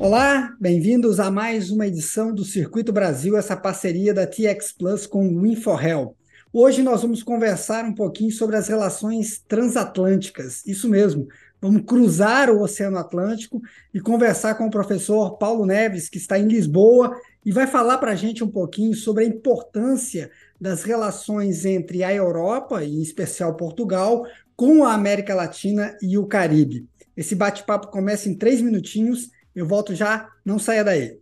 Olá, bem-vindos a mais uma edição do Circuito Brasil, essa parceria da TX Plus com o InfoHel. Hoje nós vamos conversar um pouquinho sobre as relações transatlânticas. Isso mesmo, vamos cruzar o Oceano Atlântico e conversar com o professor Paulo Neves, que está em Lisboa e vai falar para a gente um pouquinho sobre a importância das relações entre a Europa, e em especial Portugal, com a América Latina e o Caribe. Esse bate-papo começa em três minutinhos eu volto já, não saia daí.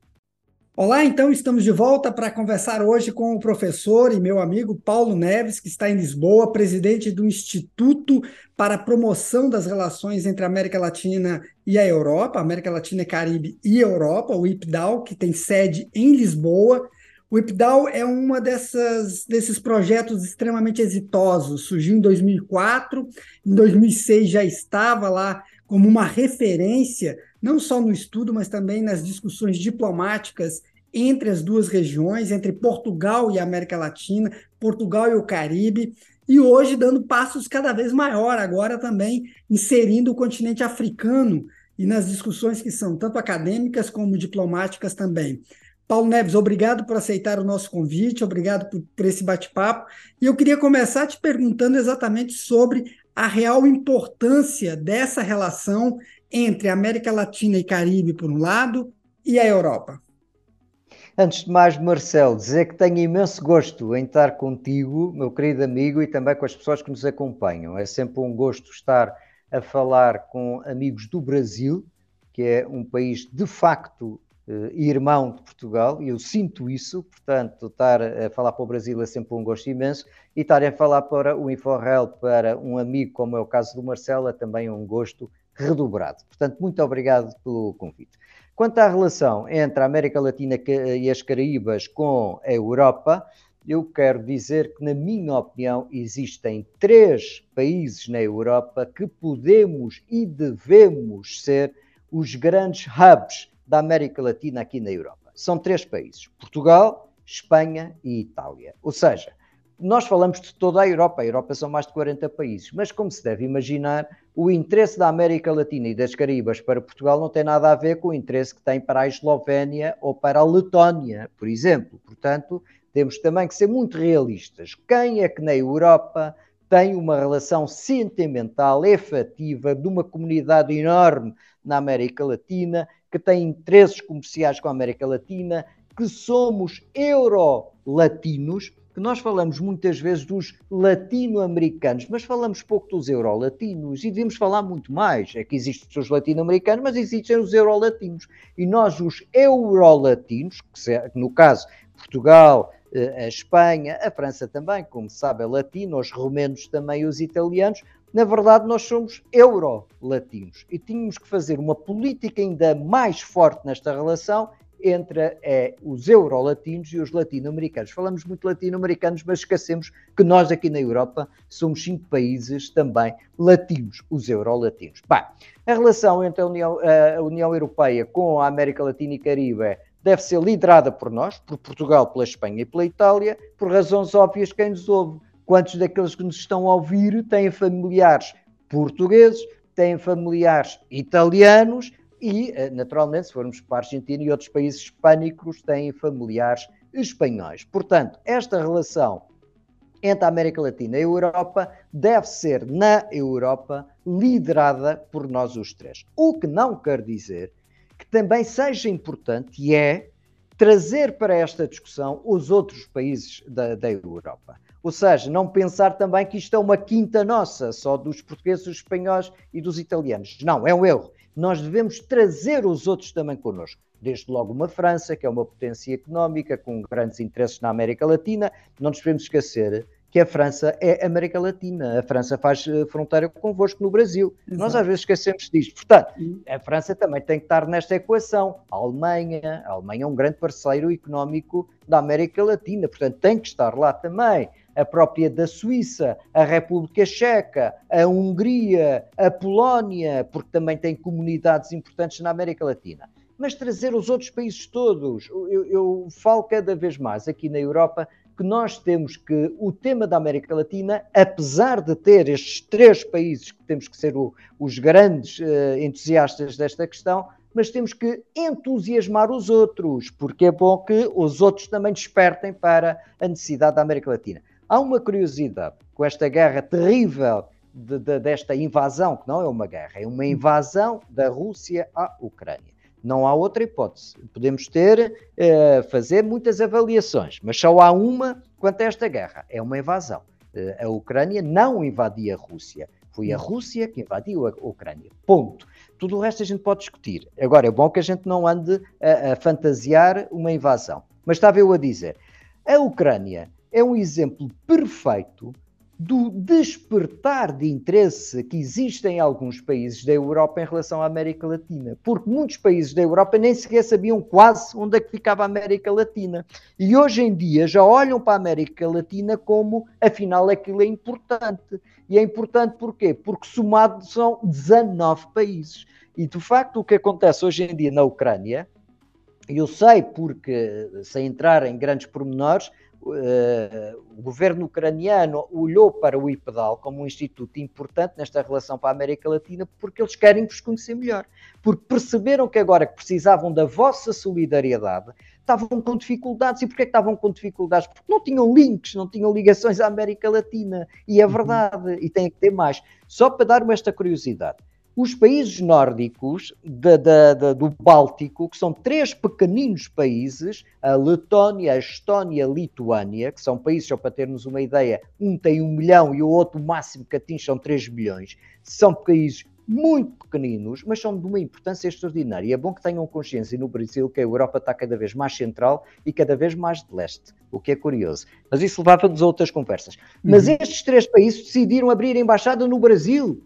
Olá, então estamos de volta para conversar hoje com o professor e meu amigo Paulo Neves, que está em Lisboa, presidente do Instituto para a Promoção das Relações entre a América Latina e a Europa, América Latina e Caribe e Europa, o IPDAL, que tem sede em Lisboa. O IPDAL é uma dessas desses projetos extremamente exitosos. Surgiu em 2004, em 2006 já estava lá como uma referência, não só no estudo, mas também nas discussões diplomáticas entre as duas regiões, entre Portugal e América Latina, Portugal e o Caribe, e hoje dando passos cada vez maior, agora também inserindo o continente africano e nas discussões que são tanto acadêmicas como diplomáticas também. Paulo Neves, obrigado por aceitar o nosso convite, obrigado por, por esse bate-papo. E eu queria começar te perguntando exatamente sobre a real importância dessa relação entre América Latina e Caribe, por um lado, e a Europa? Antes de mais, Marcelo, dizer que tenho imenso gosto em estar contigo, meu querido amigo, e também com as pessoas que nos acompanham. É sempre um gosto estar a falar com amigos do Brasil, que é um país de facto uh, irmão de Portugal, eu sinto isso, portanto, estar a falar para o Brasil é sempre um gosto imenso, e estar a falar para o InfoRel, para um amigo, como é o caso do Marcelo, é também um gosto redobrado. Portanto, muito obrigado pelo convite. Quanto à relação entre a América Latina e as Caraíbas com a Europa, eu quero dizer que, na minha opinião, existem três países na Europa que podemos e devemos ser os grandes hubs da América Latina aqui na Europa. São três países: Portugal, Espanha e Itália. Ou seja, nós falamos de toda a Europa, a Europa são mais de 40 países, mas como se deve imaginar, o interesse da América Latina e das Caraíbas para Portugal não tem nada a ver com o interesse que tem para a Eslovénia ou para a Letónia, por exemplo. Portanto, temos também que ser muito realistas. Quem é que na Europa tem uma relação sentimental, efetiva, de uma comunidade enorme na América Latina, que tem interesses comerciais com a América Latina, que somos euro-latinos, que nós falamos muitas vezes dos latino-americanos, mas falamos pouco dos euro-latinos e devíamos falar muito mais. É que existem os latino-americanos, mas existem os euro-latinos. E nós, os euro-latinos, que no caso Portugal, eh, a Espanha, a França também, como sabe, é latino, os romenos também, os italianos, na verdade nós somos euro-latinos e tínhamos que fazer uma política ainda mais forte nesta relação entre é, os euro-latinos e os latino-americanos. Falamos muito latino-americanos, mas esquecemos que nós aqui na Europa somos cinco países também latinos, os euro-latinos. Bem, a relação entre a União, a União Europeia com a América Latina e Caribe deve ser liderada por nós, por Portugal, pela Espanha e pela Itália, por razões óbvias quem nos ouve. Quantos daqueles que nos estão a ouvir têm familiares portugueses, têm familiares italianos, e, eh, naturalmente, se formos para a Argentina e outros países hispânicos, têm familiares espanhóis. Portanto, esta relação entre a América Latina e a Europa deve ser, na Europa, liderada por nós os três. O que não quer dizer que também seja importante e é trazer para esta discussão os outros países da, da Europa. Ou seja, não pensar também que isto é uma quinta nossa, só dos portugueses, dos espanhóis e dos italianos. Não, é um erro nós devemos trazer os outros também connosco. Desde logo uma França, que é uma potência económica com grandes interesses na América Latina. Não nos podemos esquecer que a França é América Latina. A França faz eh, fronteira convosco no Brasil. Exato. Nós às vezes esquecemos disto. Portanto, a França também tem que estar nesta equação. A Alemanha, a Alemanha é um grande parceiro económico da América Latina, portanto tem que estar lá também a própria da Suíça, a República Checa, a Hungria, a Polónia, porque também tem comunidades importantes na América Latina. Mas trazer os outros países todos. Eu, eu falo cada vez mais aqui na Europa que nós temos que o tema da América Latina, apesar de ter estes três países que temos que ser o, os grandes uh, entusiastas desta questão, mas temos que entusiasmar os outros, porque é bom que os outros também despertem para a necessidade da América Latina. Há uma curiosidade com esta guerra terrível de, de, desta invasão, que não é uma guerra, é uma invasão da Rússia à Ucrânia. Não há outra hipótese. Podemos ter, eh, fazer muitas avaliações, mas só há uma quanto a esta guerra: é uma invasão. Eh, a Ucrânia não invadia a Rússia. Foi a Rússia que invadiu a Ucrânia. Ponto. Tudo o resto a gente pode discutir. Agora, é bom que a gente não ande a, a fantasiar uma invasão. Mas estava eu a dizer: a Ucrânia é um exemplo perfeito do despertar de interesse que existe em alguns países da Europa em relação à América Latina, porque muitos países da Europa nem sequer sabiam quase onde é que ficava a América Latina. E hoje em dia já olham para a América Latina como, afinal, aquilo é importante. E é importante porquê? Porque somado são 19 países. E de facto o que acontece hoje em dia na Ucrânia, eu sei porque, sem entrar em grandes pormenores, o governo ucraniano olhou para o IPEDAL como um instituto importante nesta relação para a América Latina porque eles querem vos conhecer melhor. Porque perceberam que agora que precisavam da vossa solidariedade, estavam com dificuldades. E porquê que estavam com dificuldades? Porque não tinham links, não tinham ligações à América Latina. E é uhum. verdade, e tem que ter mais. Só para dar-me esta curiosidade. Os países nórdicos da, da, da, do Báltico, que são três pequeninos países, a Letónia, a Estónia e a Lituânia, que são países, só para termos uma ideia, um tem um milhão e o outro, o máximo que atinge, são 3 milhões, são países muito pequeninos, mas são de uma importância extraordinária. E é bom que tenham consciência no Brasil que a Europa está cada vez mais central e cada vez mais de leste, o que é curioso. Mas isso levava-nos a outras conversas. Mas uhum. estes três países decidiram abrir embaixada no Brasil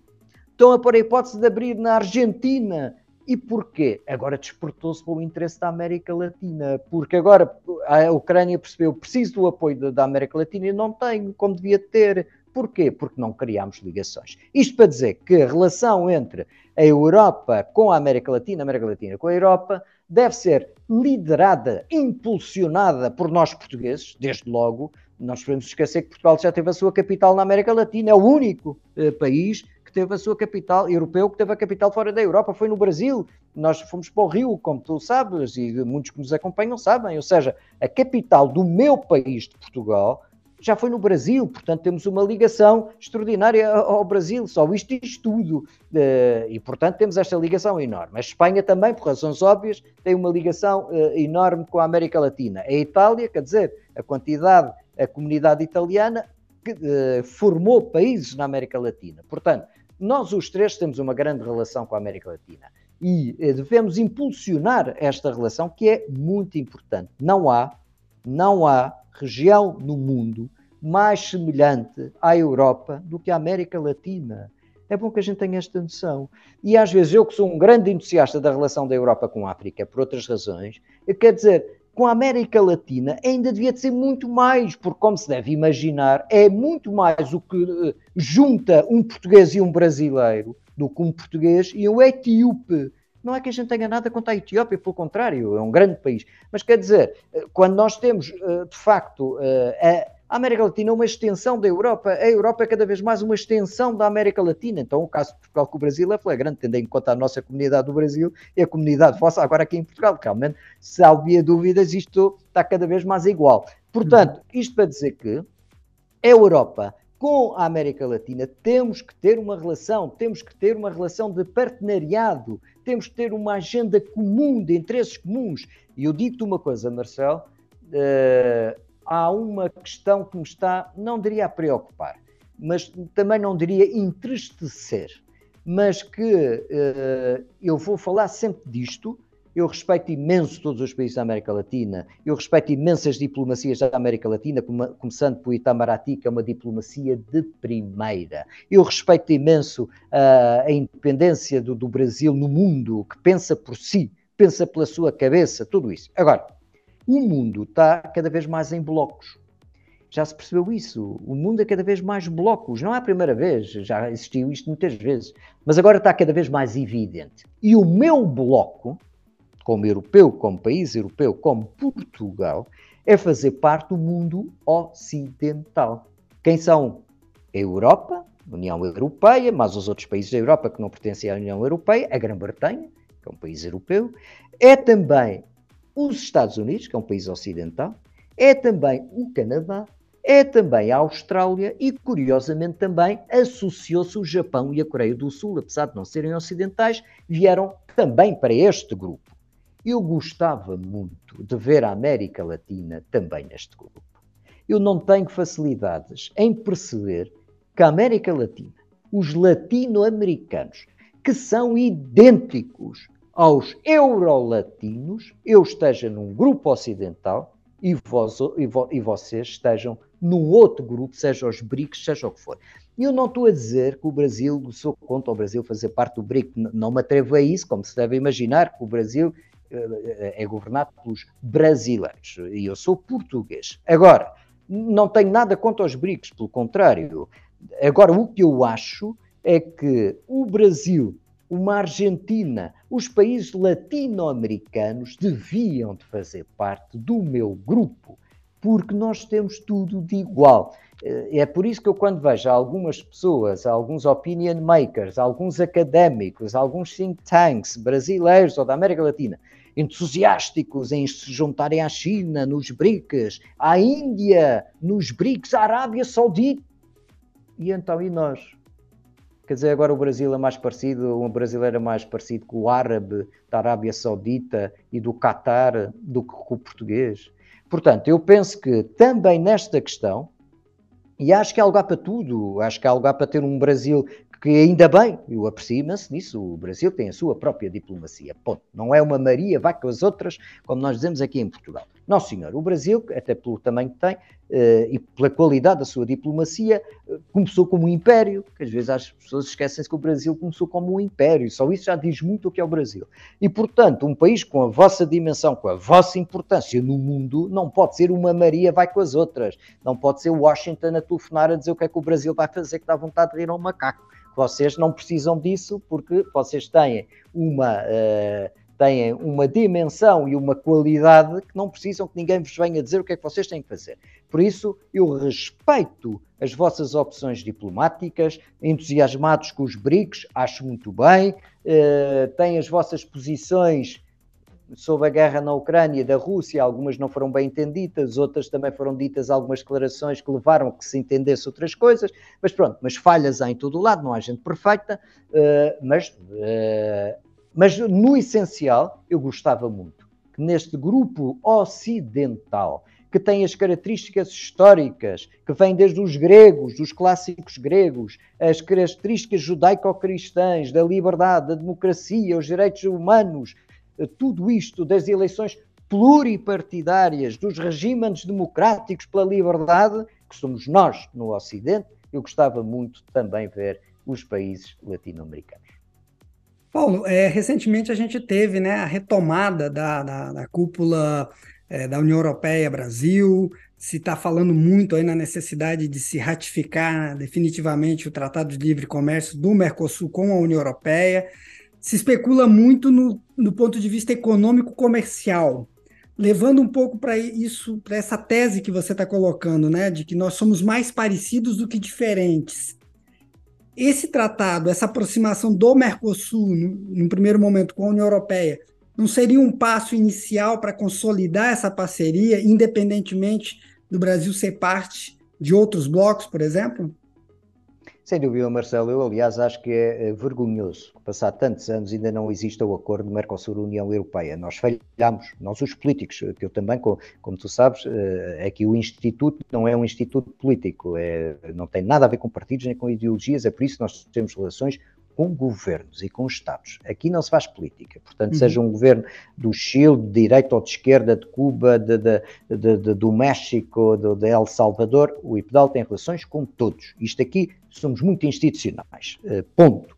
Estão a pôr a hipótese de abrir na Argentina. E porquê? Agora despertou-se pelo interesse da América Latina, porque agora a Ucrânia percebeu preciso do apoio da América Latina e não tenho, como devia ter. Porquê? Porque não criámos ligações. Isto para dizer que a relação entre a Europa com a América Latina, a América Latina com a Europa, deve ser liderada, impulsionada por nós portugueses, desde logo. Nós podemos esquecer que Portugal já teve a sua capital na América Latina, é o único eh, país que teve a sua capital, europeu que teve a capital fora da Europa, foi no Brasil. Nós fomos para o Rio, como tu sabes, e muitos que nos acompanham sabem. Ou seja, a capital do meu país, de Portugal, já foi no Brasil, portanto temos uma ligação extraordinária ao Brasil, só isto e tudo. Eh, e portanto temos esta ligação enorme. A Espanha também, por razões óbvias, tem uma ligação eh, enorme com a América Latina. A Itália, quer dizer, a quantidade, a comunidade italiana que uh, formou países na América Latina. Portanto, nós os três temos uma grande relação com a América Latina e uh, devemos impulsionar esta relação que é muito importante. Não há, não há região no mundo mais semelhante à Europa do que a América Latina. É bom que a gente tenha esta noção. E às vezes eu que sou um grande entusiasta da relação da Europa com a África, por outras razões, quer dizer, com a América Latina ainda devia de ser muito mais, porque, como se deve imaginar, é muito mais o que eh, junta um português e um brasileiro do que um português e um etíope. Não é que a gente tenha nada contra a Etiópia, pelo contrário, é um grande país. Mas quer dizer, eh, quando nós temos, eh, de facto, a a América Latina é uma extensão da Europa, a Europa é cada vez mais uma extensão da América Latina. Então, o caso de Portugal com o Brasil é flagrante, tendo em conta a nossa comunidade do Brasil e a comunidade vossa agora aqui em Portugal. Realmente, se havia dúvidas, isto está cada vez mais igual. Portanto, isto para dizer que a Europa com a América Latina temos que ter uma relação, temos que ter uma relação de partenariado, temos que ter uma agenda comum, de interesses comuns. E eu digo-te uma coisa, Marcelo, uh, há uma questão que me está, não diria a preocupar, mas também não diria entristecer, mas que uh, eu vou falar sempre disto. Eu respeito imenso todos os países da América Latina, eu respeito imensas diplomacias da América Latina, começando por Itamaraty, que é uma diplomacia de primeira. Eu respeito imenso uh, a independência do, do Brasil no mundo, que pensa por si, pensa pela sua cabeça, tudo isso. Agora, o mundo está cada vez mais em blocos. Já se percebeu isso. O mundo é cada vez mais blocos. Não é a primeira vez, já existiu isto muitas vezes. Mas agora está cada vez mais evidente. E o meu bloco, como europeu, como país europeu, como Portugal, é fazer parte do mundo ocidental. Quem são? A Europa, a União Europeia, mas os outros países da Europa que não pertencem à União Europeia, a Grã-Bretanha, que é um país europeu, é também os Estados Unidos, que é um país ocidental, é também o Canadá, é também a Austrália e, curiosamente, também associou-se o Japão e a Coreia do Sul, apesar de não serem ocidentais, vieram também para este grupo. Eu gostava muito de ver a América Latina também neste grupo. Eu não tenho facilidades em perceber que a América Latina, os latino-americanos, que são idênticos aos eurolatinos, eu esteja num grupo ocidental e, e, vo, e vocês estejam num outro grupo, seja os BRICS, seja o que for. E eu não estou a dizer que o Brasil, sou contra o Brasil fazer parte do BRIC, não me atrevo a isso, como se deve imaginar que o Brasil eh, é governado pelos brasileiros e eu sou português. Agora, não tenho nada contra os BRICS, pelo contrário. Agora, o que eu acho é que o Brasil, uma Argentina, os países latino-americanos deviam de fazer parte do meu grupo, porque nós temos tudo de igual. Eh, é por isso que eu, quando vejo algumas pessoas, alguns opinion makers, alguns académicos, alguns think tanks brasileiros ou da América Latina, entusiásticos em se juntarem à China nos BRICS, à Índia nos BRICS, à Arábia Saudita. E então, e nós? Quer dizer, agora o Brasil é mais parecido, um brasileiro é mais parecido com o árabe da Arábia Saudita e do Catar do que com o português. Portanto, eu penso que também nesta questão, e acho que há lugar para tudo, acho que há lugar para ter um Brasil que ainda bem, eu aprecio-me nisso, o Brasil tem a sua própria diplomacia, ponto. Não é uma Maria, vai com as outras, como nós dizemos aqui em Portugal. Não, senhor, o Brasil, até pelo tamanho que tem uh, e pela qualidade da sua diplomacia, uh, começou como um império, que às vezes as pessoas esquecem-se que o Brasil começou como um império, só isso já diz muito o que é o Brasil. E, portanto, um país com a vossa dimensão, com a vossa importância no mundo, não pode ser uma Maria, vai com as outras. Não pode ser Washington a telefonar a dizer o que é que o Brasil vai fazer, que dá vontade de rir a um macaco. Vocês não precisam disso porque vocês têm uma, uh, têm uma dimensão e uma qualidade que não precisam que ninguém vos venha dizer o que é que vocês têm que fazer. Por isso, eu respeito as vossas opções diplomáticas, entusiasmados com os BRICS, acho muito bem, uh, têm as vossas posições sobre a guerra na Ucrânia da Rússia, algumas não foram bem entendidas, outras também foram ditas algumas declarações que levaram a que se entendesse outras coisas, mas pronto, mas falhas há em todo o lado, não há gente perfeita, uh, mas, uh, mas no essencial eu gostava muito que neste grupo ocidental, que tem as características históricas, que vem desde os gregos, dos clássicos gregos, as características judaico-cristãs, da liberdade, da democracia, os direitos humanos, tudo isto das eleições pluripartidárias, dos regimes democráticos pela liberdade, que somos nós no Ocidente, eu gostava muito também ver os países latino-americanos. Paulo, é, recentemente a gente teve né, a retomada da, da, da cúpula é, da União Europeia-Brasil, se está falando muito aí na necessidade de se ratificar definitivamente o Tratado de Livre Comércio do Mercosul com a União Europeia. Se especula muito no, no ponto de vista econômico-comercial, levando um pouco para isso, para essa tese que você está colocando, né, de que nós somos mais parecidos do que diferentes. Esse tratado, essa aproximação do Mercosul, no, no primeiro momento com a União Europeia, não seria um passo inicial para consolidar essa parceria, independentemente do Brasil ser parte de outros blocos, por exemplo? Sem dúvida, Marcelo. Eu, aliás, acho que é, é vergonhoso que, passar tantos anos, ainda não exista o acordo Mercosul-União Europeia. Nós falhamos, nós os políticos, que eu também, como tu sabes, é que o Instituto não é um instituto político, é, não tem nada a ver com partidos nem com ideologias, é por isso que nós temos relações com governos e com Estados. Aqui não se faz política. Portanto, uhum. seja um governo do Chile, de direita ou de esquerda, de Cuba, de, de, de, do México, de, El Salvador, o IPDAL tem relações com todos. Isto aqui somos muito institucionais. Uh, ponto.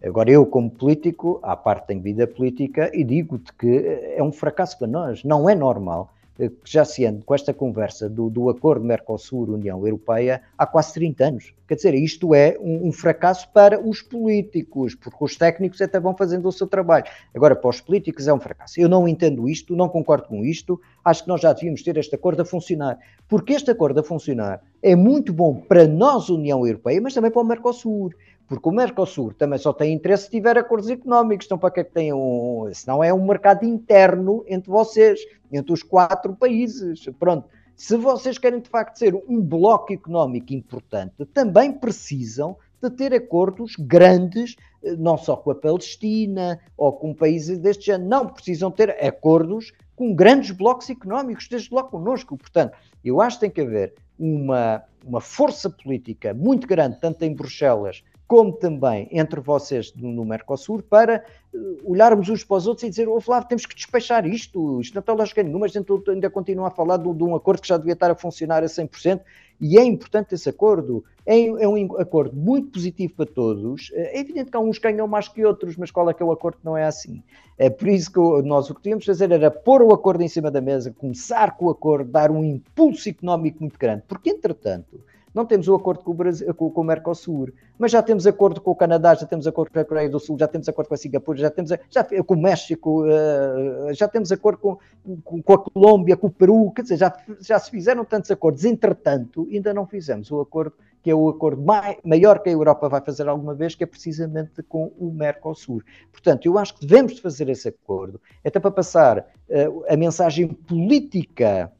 Agora, eu, como político, à parte tenho vida política e digo-te que é um fracasso para nós. Não é normal que já se anda com esta conversa do, do acordo Mercosul-União Europeia há quase 30 anos. Quer dizer, isto é um, um, fracasso para os políticos, porque os técnicos até vão fazendo o seu trabalho. Agora, para os políticos é um fracasso. Eu não entendo isto, não concordo com isto, acho que nós já devíamos ter este acordo a funcionar, porque este acordo a funcionar é muito bom para nós, União Europeia, mas também para o Mercosul. Porque o Mercosul também só tem interesse se tiver acordos económicos. Então, para que é que tem um. Senão é um mercado interno entre vocês, entre os quatro países. Pronto. Se vocês querem de facto ser um bloco económico importante, também precisam de ter acordos grandes, eh, não só com a Palestina ou com países deste género. Não, precisam ter acordos com grandes blocos económicos, desde logo connosco. Portanto, eu acho que tem que haver uma, uma força política muito grande, tanto em Bruxelas como também entre vocês no Mercosul, para eh, olharmos uns para os outros e dizer, oh Flávio, temos que despachar isto, isto não tem lógica nenhuma, a gente ainda continua a falar de, um acordo que já devia estar a funcionar a 100%, e é importante esse acordo, é, é, um acordo muito positivo para todos, é evidente que há uns ganham mais que outros, mas qual é que é o acordo que não é assim? É por isso que nós o que tínhamos de fazer era pôr o acordo em cima da mesa, começar com o acordo, dar um impulso económico muito grande, porque entretanto não temos o acordo com o, Brasil, com, com o Mercosul, mas já temos acordo com o Canadá, já temos acordo com a Coreia do Sul, já temos acordo com a Singapura, já temos já, com o México, uh, já temos acordo com, com, com, a Colômbia, com o Peru, quer dizer, já, já se fizeram tantos acordos. Entretanto, ainda não fizemos o acordo que é o acordo mai, maior que a Europa vai fazer alguma vez, que é precisamente com o Mercosul. Portanto, eu acho que devemos fazer esse acordo, até para passar uh, a mensagem política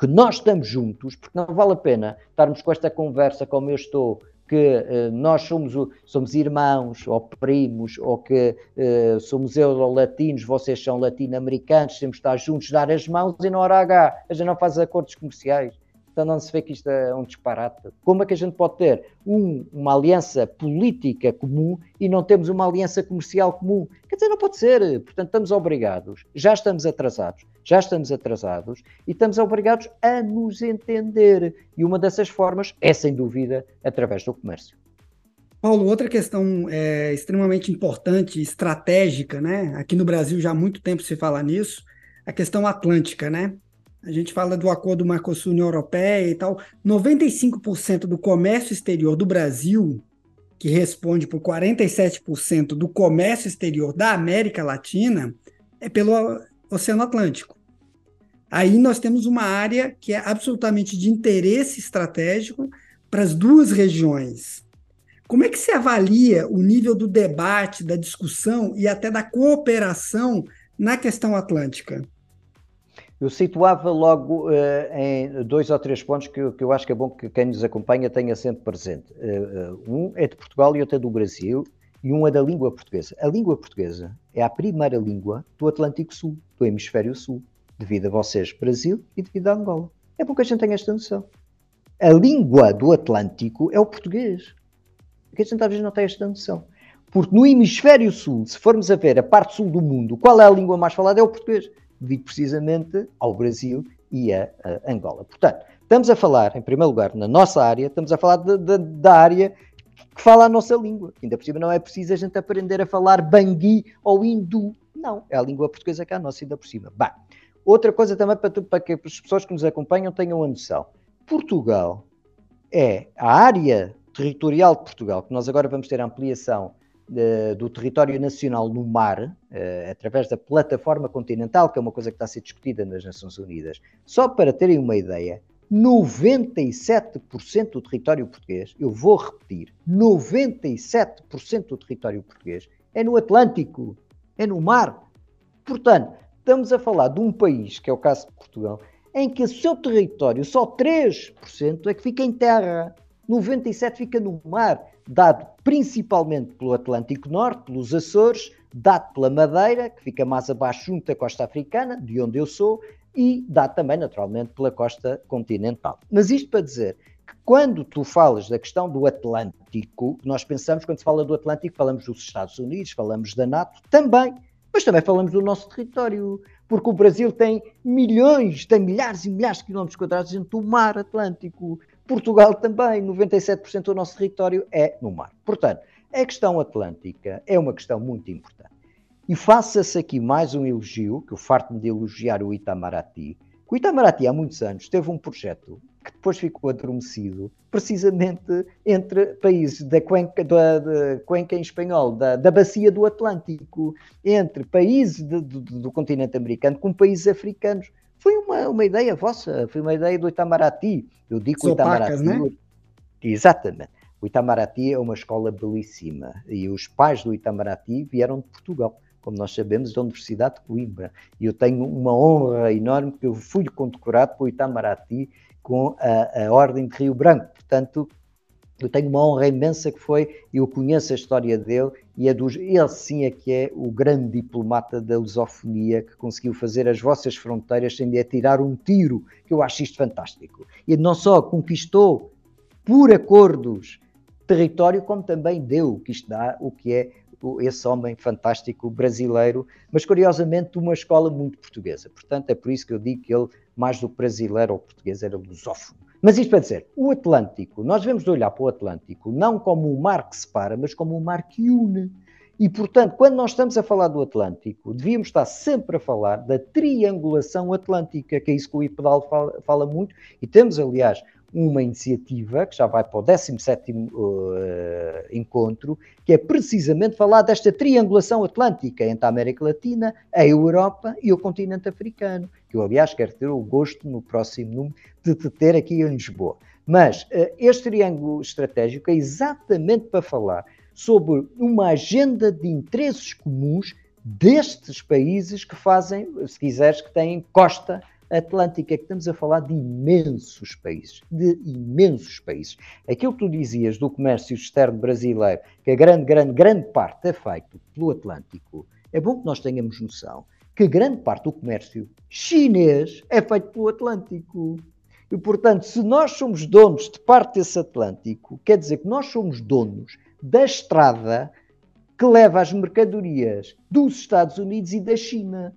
que nós estamos juntos, porque não vale a pena estarmos com esta conversa como eu estou, que uh, nós somos, somos irmãos ou primos, ou que uh, somos euro-latinos, vocês são latino-americanos, temos de estar juntos, dar as mãos e na hora H a gente não faz acordos comerciais. Então não se vê que isto é um disparate. Como é que a gente pode ter um, uma aliança política comum e não temos uma aliança comercial comum? Quer dizer, não pode ser. Portanto, estamos obrigados, já estamos atrasados, já estamos atrasados e estamos obrigados a nos entender. E uma dessas formas é, sem dúvida, através do comércio. Paulo, outra questão é, extremamente importante, estratégica, né? Aqui no Brasil já há muito tempo se fala nisso, a questão atlântica, né? A gente fala do acordo Mercosul-União Europeia e tal. 95% do comércio exterior do Brasil, que responde por 47% do comércio exterior da América Latina, é pelo Oceano Atlântico. Aí nós temos uma área que é absolutamente de interesse estratégico para as duas regiões. Como é que se avalia o nível do debate, da discussão e até da cooperação na questão atlântica? Eu situava logo uh, em dois ou três pontos que, que, eu acho que é bom que quem nos acompanha tenha sempre presente. Uh, um é de Portugal e outro é do Brasil, e um é da língua portuguesa. A língua portuguesa é a primeira língua do Atlântico Sul, do Hemisfério Sul, devido a vocês, Brasil, e devido a Angola. É bom que a gente tenha esta noção. A língua do Atlântico é o português. Que a gente vezes não tem esta noção. Porque no Hemisfério Sul, se formos a ver a parte sul do mundo, qual é a língua mais falada? É o português devido precisamente ao Brasil e a, a, Angola. Portanto, estamos a falar, em primeiro lugar, na nossa área, estamos a falar de, de, da área que fala a nossa língua. Ainda por cima não é preciso a gente aprender a falar bangui ou hindu. Não, é a língua portuguesa que é a nossa, ainda por cima. Bem, outra coisa também para, para que as pessoas que nos acompanham tenham a noção. Portugal é a área territorial de Portugal, que nós agora vamos ter ampliação do território nacional no mar, uh, através da plataforma continental, que é uma coisa que está a ser discutida nas Nações Unidas. Só para terem uma ideia, 97% do território português, eu vou repetir, 97% do território português é no Atlântico, é no mar. Portanto, estamos a falar de um país, que é o caso de Portugal, em que o seu território, só 3% é que fica em terra, 97% fica no mar dado principalmente pelo Atlântico Norte, pelos Açores, dado pela Madeira, que fica mais abaixo junto da costa africana, de onde eu sou, e dado também, naturalmente, pela costa continental. Mas isto para dizer que quando tu falas da questão do Atlântico, nós pensamos, quando se fala do Atlântico, falamos dos Estados Unidos, falamos da NATO, também, mas também falamos do nosso território, porque o Brasil tem milhões, tem milhares e milhares de quilómetros quadrados dentro do mar Atlântico. Portugal também, 97% do nosso território é no mar. Portanto, a questão atlântica é uma questão muito importante. E faça-se aqui mais um elogio, que eu farto-me de elogiar o Itamaraty, O Itamaraty, há muitos anos, teve um projeto que depois ficou adormecido, precisamente entre países da Cuenca, da, da Cuenca em espanhol, da, da Bacia do Atlântico, entre países de, do continente americano com países africanos. Foi uma, uma ideia vossa, foi uma ideia do Itamaraty. Eu digo Itamaraty. Né? Exatamente. O Itamaraty é uma escola belíssima e os pais do Itamaraty vieram de Portugal como nós sabemos, da Universidade de Coimbra. E eu tenho uma honra enorme que eu fui condecorado pelo Itamaraty com a, a Ordem de Rio Branco. Portanto, eu tenho uma honra imensa que foi, eu conheço a história dele e é dos, ele sim é que é o grande diplomata da lusofonia que conseguiu fazer as vossas fronteiras sem de atirar um tiro, que eu acho isto fantástico. E não só conquistou por acordos território, como também deu, que isto dá o que é esse homem fantástico brasileiro, mas curiosamente uma escola muito portuguesa. Portanto, é por isso que eu digo que ele, mais do que brasileiro ou português, era lusófono. Mas isto para dizer, o Atlântico, nós devemos olhar para o Atlântico não como o mar que separa, mas como o mar que une. E, portanto, quando nós estamos a falar do Atlântico, devíamos estar sempre a falar da triangulação atlântica, que é isso que o IPEDAL fala, fala muito, e temos, aliás, uma iniciativa que já vai para o 17 uh, encontro, que é precisamente falar desta triangulação atlântica entre a América Latina, a Europa e o continente africano, que eu, aliás, quero ter o gosto no próximo número de te ter aqui em Lisboa. Mas uh, este triângulo estratégico é exatamente para falar sobre uma agenda de interesses comuns destes países que fazem, se quiseres, que têm costa Atlântica, que estamos a falar de imensos países, de imensos países. Aquilo que tu dizias do comércio externo brasileiro, que a grande, grande, grande parte é feito pelo Atlântico, é bom que nós tenhamos noção que grande parte do comércio chinês é feito pelo Atlântico. E, portanto, se nós somos donos de parte desse Atlântico, quer dizer que nós somos donos da estrada que leva as mercadorias dos Estados Unidos e da China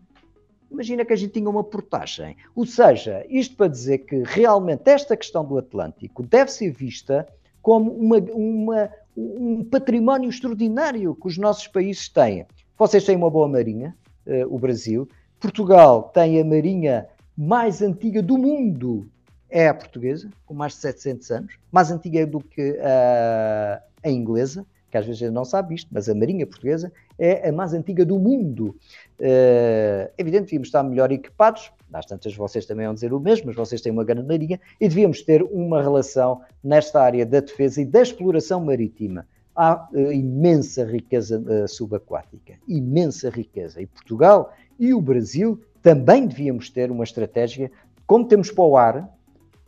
imagina que a gente tinha uma portagem. Ou seja, isto para dizer que realmente esta questão do Atlântico deve ser vista como uma, uma, um património extraordinário que os nossos países têm. Vocês têm uma boa marinha, uh, o Brasil. Portugal tem a marinha mais antiga do mundo, é a portuguesa, com mais de 700 anos, mais antiga do que a inglesa que às vezes não sabe isto, mas a Marinha Portuguesa é a mais antiga do mundo. Uh, evidente, devíamos estar melhor equipados, às tantas vocês também vão dizer o mesmo, mas vocês têm uma grande marinha, e devíamos ter uma relação nesta área da defesa e da exploração marítima. Há uh, imensa riqueza uh, subaquática, imensa riqueza. E Portugal e o Brasil também devíamos ter uma estratégia, como temos para o ar,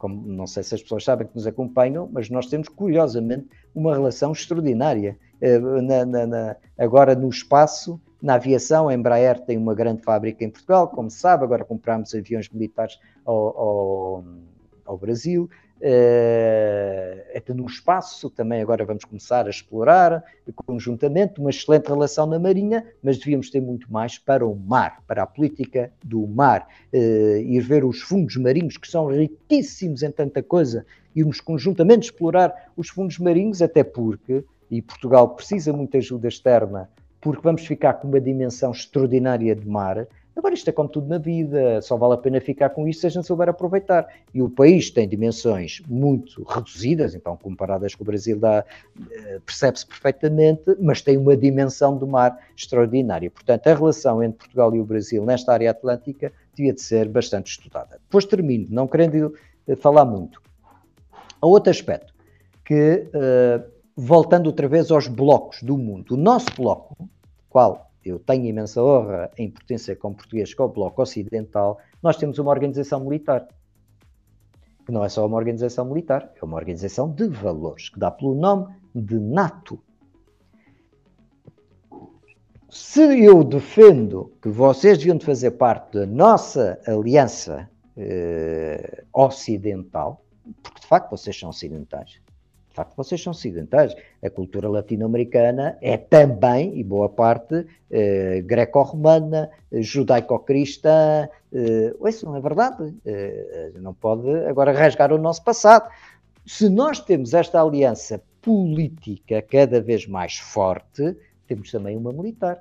como não sei se as pessoas sabem que nos acompanham, mas nós temos curiosamente uma relação extraordinária. Eh, na, na, na, agora no espaço, na aviação, a Embraer tem uma grande fábrica em Portugal, como se sabe, agora compramos aviões militares ao, ao, ao Brasil uh, até no espaço, também agora vamos começar a explorar conjuntamente uma excelente relação na Marinha, mas devíamos ter muito mais para o mar, para a política do mar, uh, ir ver os fundos marinhos que são riquíssimos em tanta coisa, irmos conjuntamente explorar os fundos marinhos, até porque, e Portugal precisa muita ajuda externa, porque vamos ficar com uma dimensão extraordinária de mar, Agora, isto é como tudo na vida, só vale a pena ficar com isto se a gente souber aproveitar. E o país tem dimensões muito reduzidas, então, comparadas com o Brasil, eh, percebe-se perfeitamente, mas tem uma dimensão do mar extraordinária. Portanto, a relação entre Portugal e o Brasil nesta área atlântica devia de ser bastante estudada. Depois termino, não querendo eh, falar muito. Há outro aspecto, que, uh, voltando outra vez aos blocos do mundo, o nosso bloco, qual eu tenho imensa honra em pertencer como português com o Bloco Ocidental, nós temos uma organização militar. Que não é só uma organização militar, é uma organização de valores, que dá pelo nome de NATO. Se eu defendo que vocês deviam de fazer parte da nossa aliança eh, ocidental, porque de facto vocês são ocidentais, de facto, vocês são ocidentais. A cultura latino-americana é também, e boa parte, eh, greco-romana, judaico-cristã. Eh, isso não é verdade. Eh, não pode agora rasgar o nosso passado. Se nós temos esta aliança política cada vez mais forte, temos também uma militar,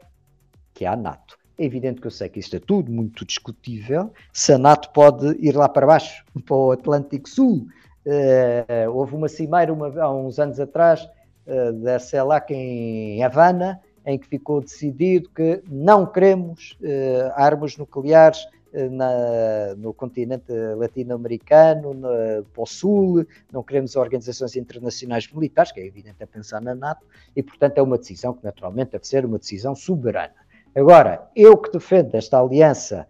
que é a NATO. É evidente que eu sei que isto é tudo muito discutível. Se a NATO pode ir lá para baixo, para o Atlântico Sul. Uh, houve uma cimeira uma, há uns anos atrás uh, da CELAC em Havana, em que ficou decidido que não queremos uh, armas nucleares na, no continente latino-americano, para o sul, não queremos organizações internacionais militares, que é evidente a pensar na NATO, e portanto é uma decisão que naturalmente deve ser uma decisão soberana. Agora, eu que defendo esta aliança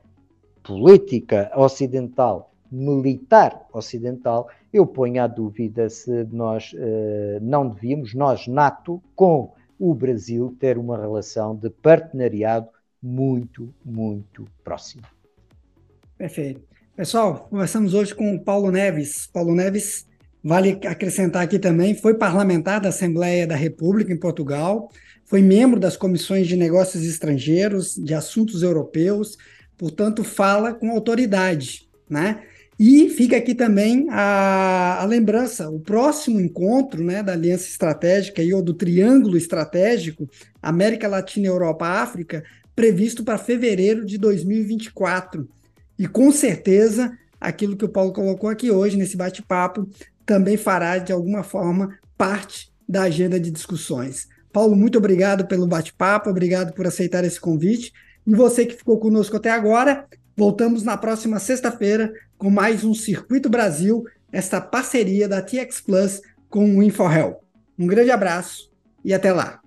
política ocidental, militar ocidental, eu ponho à dúvida se nós eh, não devíamos, nós, NATO, com o Brasil, ter uma relação de partenariado muito, muito próxima. Perfeito. Pessoal, conversamos hoje com o Paulo Neves. Paulo Neves, vale acrescentar aqui também, foi parlamentar da Assembleia da República em Portugal, foi membro das comissões de negócios estrangeiros, de assuntos europeus, portanto, fala com autoridade, né? E fica aqui também a, a, lembrança, o próximo encontro né, da Aliança Estratégica e ou do Triângulo Estratégico, América Latina, Europa, África, previsto para fevereiro de 2024. E com certeza, aquilo que o Paulo colocou aqui hoje nesse bate-papo também fará, de alguma forma, parte da agenda de discussões. Paulo, muito obrigado pelo bate-papo, obrigado por aceitar esse convite. E você que ficou conosco até agora, voltamos na próxima sexta-feira com mais um Circuito Brasil, esta parceria da TX Plus com o InfoHelp. Um grande abraço e até lá.